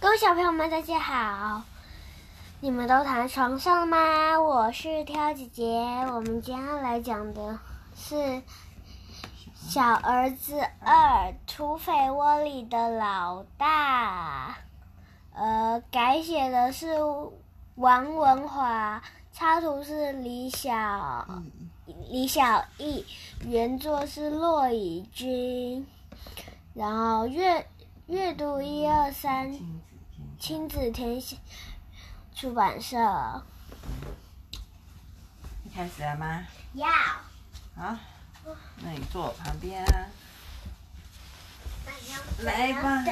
各位小朋友们，大家好！你们都躺在床上了吗？我是挑姐姐。我们今天来讲的是《小儿子二：土匪窝里的老大》。呃，改写的是王文华，插图是李小李小艺，原作是骆以军，然后阅阅读一二三。亲子天下出版社。你开始了吗？要。好，那你坐我旁边啊。来吧。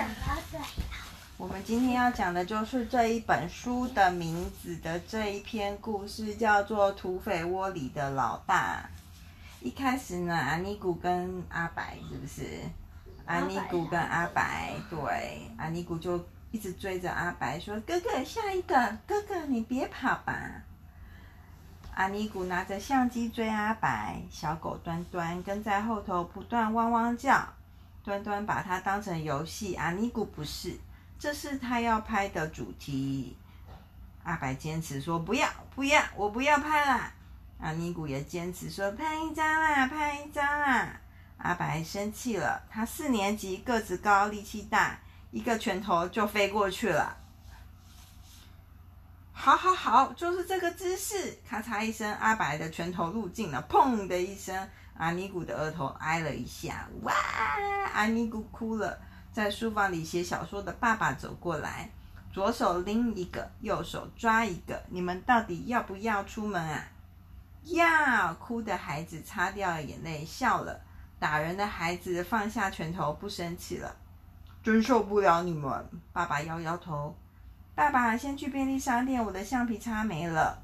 我们今天要讲的就是这一本书的名字的这一篇故事，叫做《土匪窝里的老大》。一开始呢，阿尼古跟阿白是不是？阿尼古跟阿白，对，阿尼古就。一直追着阿白说：“哥哥，下一个，哥哥，你别跑吧。”阿尼古拿着相机追阿白，小狗端端跟在后头不断汪汪叫。端端把它当成游戏，阿尼古不是，这是他要拍的主题。阿白坚持说：“不要，不要，我不要拍啦。”阿尼古也坚持说：“拍一张啦，拍一张啦。”阿白生气了，他四年级，个子高，力气大。一个拳头就飞过去了。好好好，就是这个姿势！咔嚓一声，阿白的拳头入镜了。砰的一声，阿尼古的额头挨了一下。哇！阿尼古哭了。在书房里写小说的爸爸走过来，左手拎一个，右手抓一个。你们到底要不要出门啊？要！哭的孩子擦掉了眼泪，笑了。打人的孩子放下拳头，不生气了。真受不了你们！爸爸摇摇头。爸爸，先去便利商店，我的橡皮擦没了。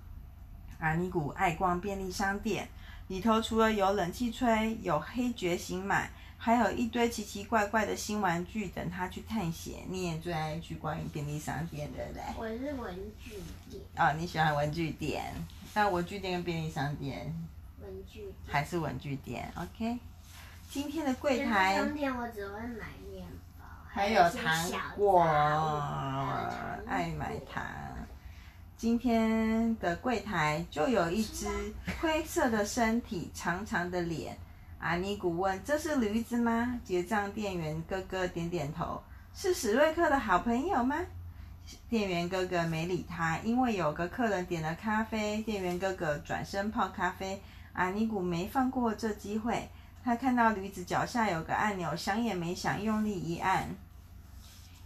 阿尼古爱逛便利商店，里头除了有冷气吹，有黑觉醒买，还有一堆奇奇怪怪的新玩具等他去探险。你也最爱去逛便利商店，对不对？我是文具店。哦，你喜欢文具店？那文具店跟便利商店？文具店。还是文具店？OK。今天的柜台。便利商店我只会买面。还有糖果，爱买糖。今天的柜台就有一只灰色的身体，长长的脸。阿尼古问：“这是驴子吗？”结账店员哥哥点点头：“是史瑞克的好朋友吗？”店员哥哥没理他，因为有个客人点了咖啡。店员哥哥转身泡咖啡。阿尼古没放过这机会。他看到驴子脚下有个按钮，想也没想，用力一按，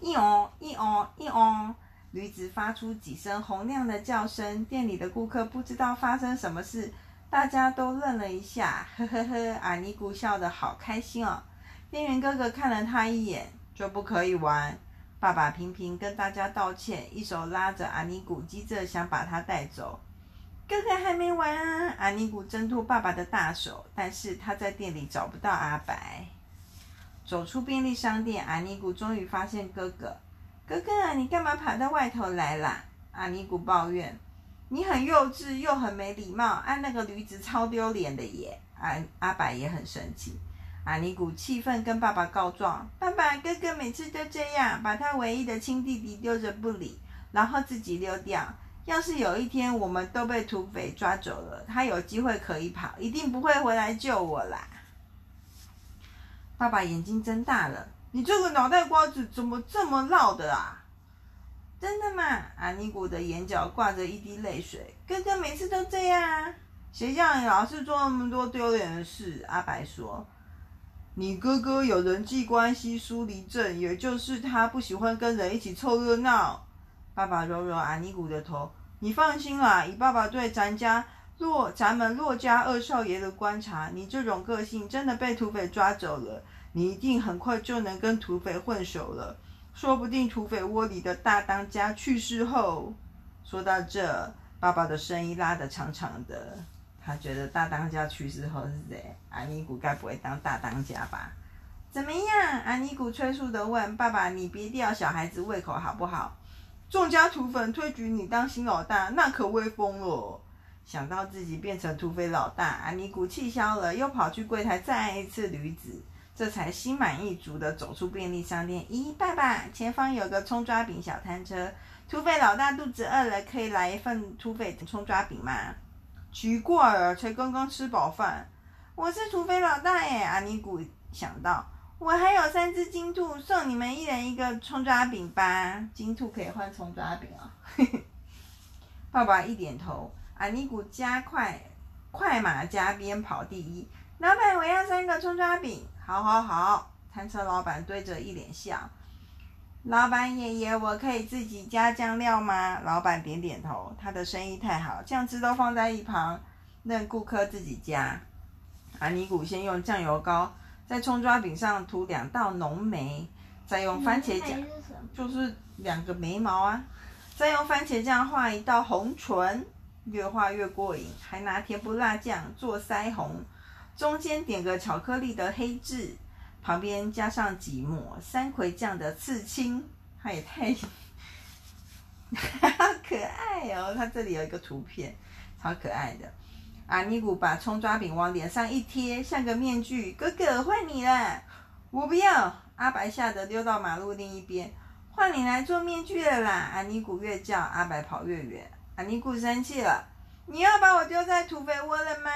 一哦一哦一哦，驴子发出几声洪亮的叫声。店里的顾客不知道发生什么事，大家都愣了一下。呵呵呵，阿尼古笑得好开心哦。店员哥哥看了他一眼，就不可以玩。爸爸频频跟大家道歉，一手拉着阿尼古，急着想把他带走。哥哥还没完啊！阿尼古挣脱爸爸的大手，但是他在店里找不到阿白。走出便利商店，阿尼古终于发现哥哥。哥哥，你干嘛跑到外头来啦？阿尼古抱怨：“你很幼稚，又很没礼貌，按那个驴子超丢脸的耶！”阿阿白也很生气。阿尼古气愤跟爸爸告状：“爸爸，哥哥每次都这样，把他唯一的亲弟弟丢着不理，然后自己溜掉。”要是有一天我们都被土匪抓走了，他有机会可以跑，一定不会回来救我啦。爸爸眼睛睁大了，你这个脑袋瓜子怎么这么绕的啊？真的吗？阿尼古的眼角挂着一滴泪水。哥哥每次都这样啊，谁叫你老是做那么多丢脸的事？阿白说，你哥哥有人际关系疏离症，也就是他不喜欢跟人一起凑热闹。爸爸揉揉阿尼古的头，你放心啦，以爸爸对咱家洛咱们洛家二少爷的观察，你这种个性真的被土匪抓走了，你一定很快就能跟土匪混熟了。说不定土匪窝里的大当家去世后，说到这，爸爸的声音拉得长长的，他觉得大当家去世后是谁？阿尼古该不会当大当家吧？怎么样？阿尼古催促地问爸爸：“你别吊小孩子胃口好不好？”众家土匪推举你当新老大，那可威风了。想到自己变成土匪老大，阿尼古气消了，又跑去柜台再按一次驴子。这才心满意足地走出便利商店。咦，爸爸，前方有个葱抓饼小摊车，土匪老大肚子饿了，可以来一份土匪葱抓饼吗？奇怪了，才刚刚吃饱饭。我是土匪老大耶！阿尼古想到，我还有三只金兔，送你们一人一个葱抓饼吧。金兔可以换葱抓饼啊、哦！爸爸一点头，阿尼古加快快马加鞭跑第一。老板，我要三个葱抓饼。好，好，好。摊车老板对着一脸笑。老板爷爷，我可以自己加酱料吗？老板点点头。他的生意太好，酱汁都放在一旁，任顾客自己加。阿尼古先用酱油膏在葱抓饼上涂两道浓眉，再用番茄酱，就是两个眉毛啊，再用番茄酱画一道红唇，越画越过瘾，还拿甜不辣酱做腮红。中间点个巧克力的黑痣，旁边加上几抹山葵酱的刺青，它也太，好可爱哦！它这里有一个图片，超可爱的。阿尼古把葱抓饼往脸上一贴，像个面具。哥哥，换你了！我不要！阿白吓得溜到马路另一边。换你来做面具了啦！阿尼古越叫，阿白跑越远。阿尼古生气了：“你要把我丢在土匪窝了吗？”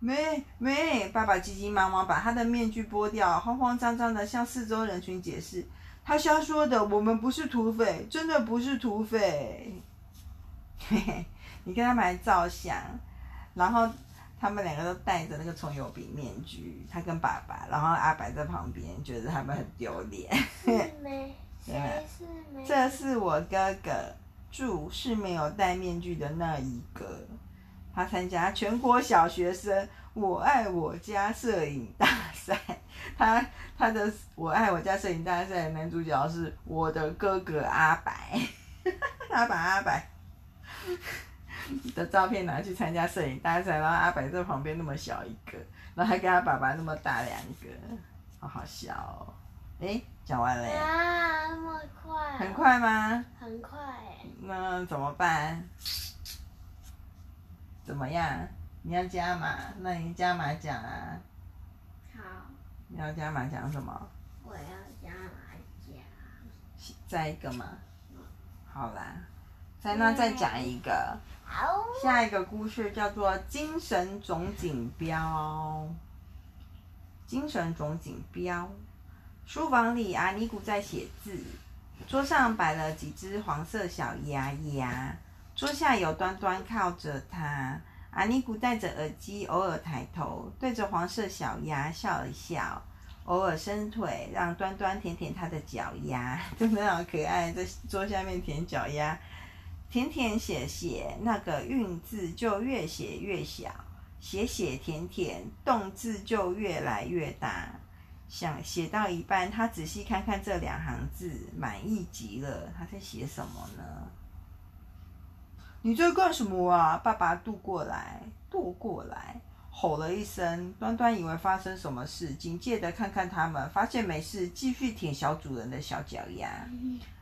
没没，爸爸急急忙忙把他的面具剥掉，慌慌张张的向四周人群解释：“他瞎说的，我们不是土匪，真的不是土匪。”嘿嘿，你跟他们来照相，然后他们两个都戴着那个葱油饼面具，他跟爸爸，然后阿白在旁边觉得他们很丢脸。是没？这是我哥哥，柱是没有戴面具的那一个。他参加全国小学生我爱我家摄影大赛，他他的我爱我家摄影大赛的男主角是我的哥哥阿白，阿白阿白 的照片拿去参加摄影大赛，然后阿白在旁边那么小一个，然后还跟他爸爸那么大两个，好好笑哦。诶，讲完了。啊，那么快。很快吗？很快。那怎么办？怎么样？你要加码？那你加码讲啊。好。你要加码讲什么？我要加码讲。再一个嘛。好啦，再那再讲一个。好。下一个故事叫做《精神总锦标》。精神总锦标。书房里，阿尼古在写字，桌上摆了几只黄色小鸭鸭。桌下有端端靠着它，阿尼古戴着耳机，偶尔抬头对着黄色小鸭笑一笑，偶尔伸腿让端端舔舔它的脚丫，真的好可爱，在桌下面舔脚丫，甜甜写写，那个韵字就越写越小，写写甜甜，动字就越来越大，想写到一半，他仔细看看这两行字，满意极了，他在写什么呢？你在干什么啊？爸爸渡过来，渡过来，吼了一声。端端以为发生什么事，警戒地看看他们，发现没事，继续舔小主人的小脚丫。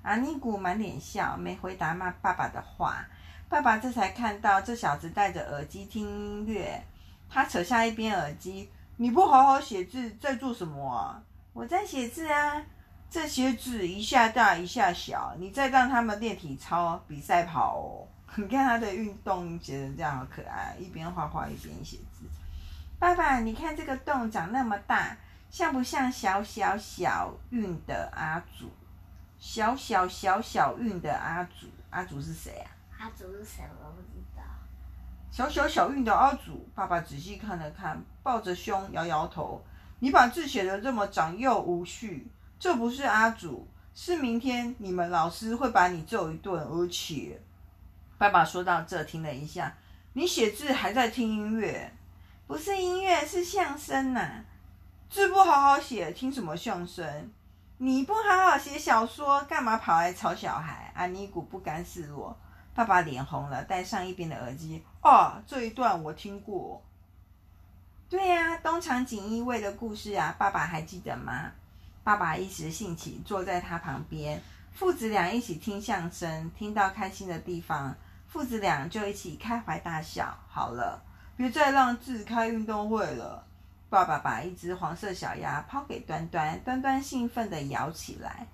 阿尼古满脸笑，没回答骂爸爸的话。爸爸这才看到这小子戴着耳机听音乐。他扯下一边耳机：“你不好好写字，在做什么啊？”“我在写字啊。”“这些字一下大一下小，你再让他们练体操、比赛跑哦。”你看他的运动写的这样好可爱，一边画画一边写字。爸爸，你看这个洞长那么大，像不像小小小运的阿祖？小小小小运的阿祖，阿祖是谁啊？阿祖是谁？我不知道。小小小运的阿祖，爸爸仔细看了看，抱着胸摇摇头。你把字写得这么长幼无序，这不是阿祖，是明天你们老师会把你揍一顿，而且。爸爸说到这，停了一下。你写字还在听音乐？不是音乐，是相声呐、啊。字不好好写，听什么相声？你不好好写小说，干嘛跑来吵小孩？阿尼古不甘示弱。爸爸脸红了，戴上一边的耳机。哦，这一段我听过。对呀、啊，东厂锦衣卫的故事啊，爸爸还记得吗？爸爸一时兴起，坐在他旁边，父子俩一起听相声，听到开心的地方。父子俩就一起开怀大笑。好了，别再让自开运动会了。爸爸把一只黄色小鸭抛给端端，端端兴奋地摇起来。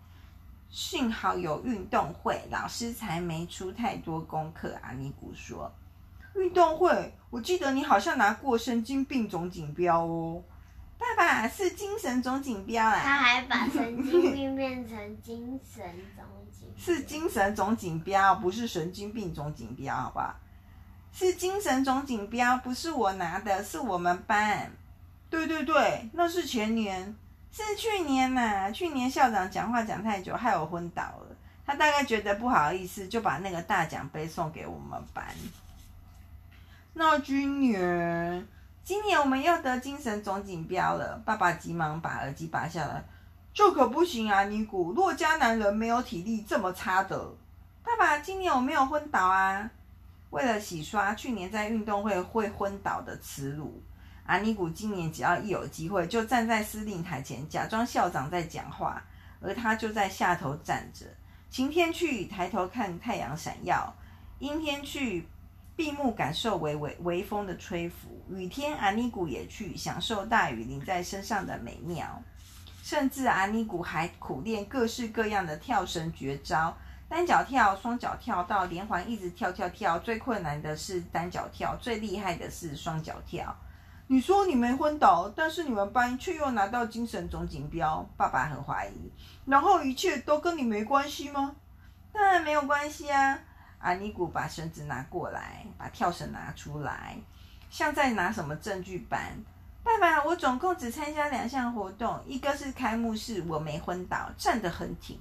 幸好有运动会，老师才没出太多功课。阿尼古说：“运动会，我记得你好像拿过神经病总锦标哦。”爸爸是精神总锦标啊！他还把神经病变成精神总锦，是精神总锦标，不是神经病总锦标，好不好？是精神总锦标，不是我拿的，是我们班。对对对，那是前年，是去年呐、去年校长讲话讲太久，害我昏倒了。他大概觉得不好意思，就把那个大奖杯送给我们班。那今年，今年我们又得精神总锦标了。爸爸急忙把耳机拔下来，这可不行啊！尼古，洛迦男人没有体力这么差的。爸爸，今年我没有昏倒啊。为了洗刷去年在运动会会昏倒的耻辱。阿尼古今年只要一有机会，就站在司令台前，假装校长在讲话，而他就在下头站着。晴天去，抬头看太阳闪耀；阴天去，闭目感受微微微风的吹拂；雨天，阿尼古也去享受大雨淋在身上的美妙。甚至阿尼古还苦练各式各样的跳绳绝招：单脚跳、双脚跳到连环，一直跳跳跳。最困难的是单脚跳，最厉害的是双脚跳。你说你没昏倒，但是你们班却又拿到精神总锦标，爸爸很怀疑。然后一切都跟你没关系吗？当然没有关系啊！阿尼古把绳子拿过来，把跳绳拿出来，像在拿什么证据般。爸爸，我总共只参加两项活动，一个是开幕式，我没昏倒，站得很挺；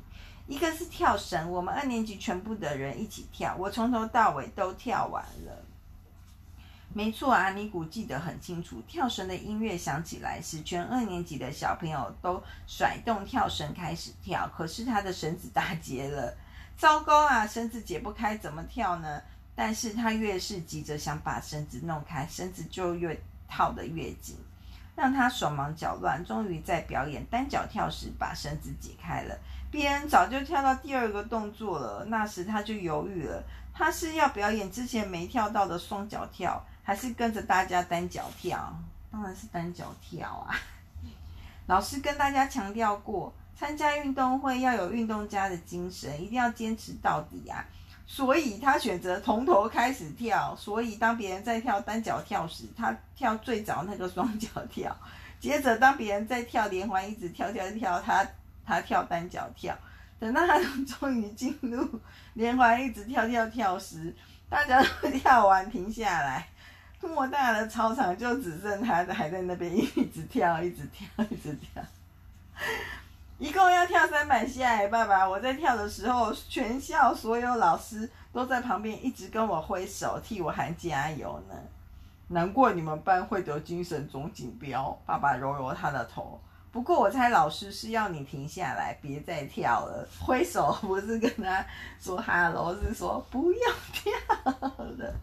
一个是跳绳，我们二年级全部的人一起跳，我从头到尾都跳完了。没错，阿尼古记得很清楚。跳绳的音乐响起来时，全二年级的小朋友都甩动跳绳开始跳。可是他的绳子打结了，糟糕啊！绳子解不开，怎么跳呢？但是他越是急着想把绳子弄开，绳子就越套得越紧，让他手忙脚乱。终于在表演单脚跳时，把绳子解开了。别人早就跳到第二个动作了，那时他就犹豫了：他是要表演之前没跳到的双脚跳？还是跟着大家单脚跳，当然是单脚跳啊！老师跟大家强调过，参加运动会要有运动家的精神，一定要坚持到底啊！所以他选择从头开始跳。所以当别人在跳单脚跳时，他跳最早那个双脚跳。接着当别人在跳连环，一直跳跳跳，他他跳单脚跳。等到他终于进入连环，一直跳跳跳时，大家都 跳完停下来。偌大的操场就只剩他还在那边一直跳，一直跳，一直跳。一共要跳三百下，爸爸！我在跳的时候，全校所有老师都在旁边一直跟我挥手，替我喊加油呢。难怪你们班会得精神总锦标。爸爸揉揉他的头。不过我猜老师是要你停下来，别再跳了。挥手不是跟他说哈喽，是说不要跳了。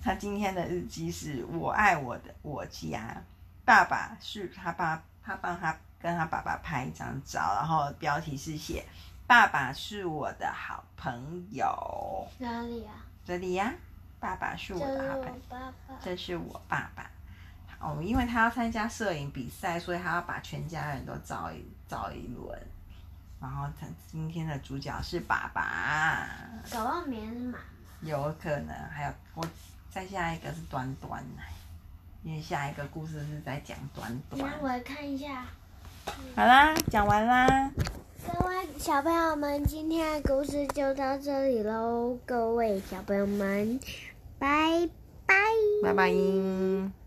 他今天的日记是我爱我的我家，爸爸是他爸，他帮他跟他爸爸拍一张照，然后标题是写爸爸是我的好朋友。哪里啊？这里呀，爸爸是我的好朋友。这是我爸爸。这是我爸爸。哦，因为他要参加摄影比赛，所以他要把全家人都照一照一轮。然后他今天的主角是爸爸。搞忘名是妈妈。有可能，还有我。再下一个是端端，因为下一个故事是在讲端端。那我来看一下。好啦，讲完啦。各位小朋友们，今天的故事就到这里喽。各位小朋友们，拜拜。拜拜。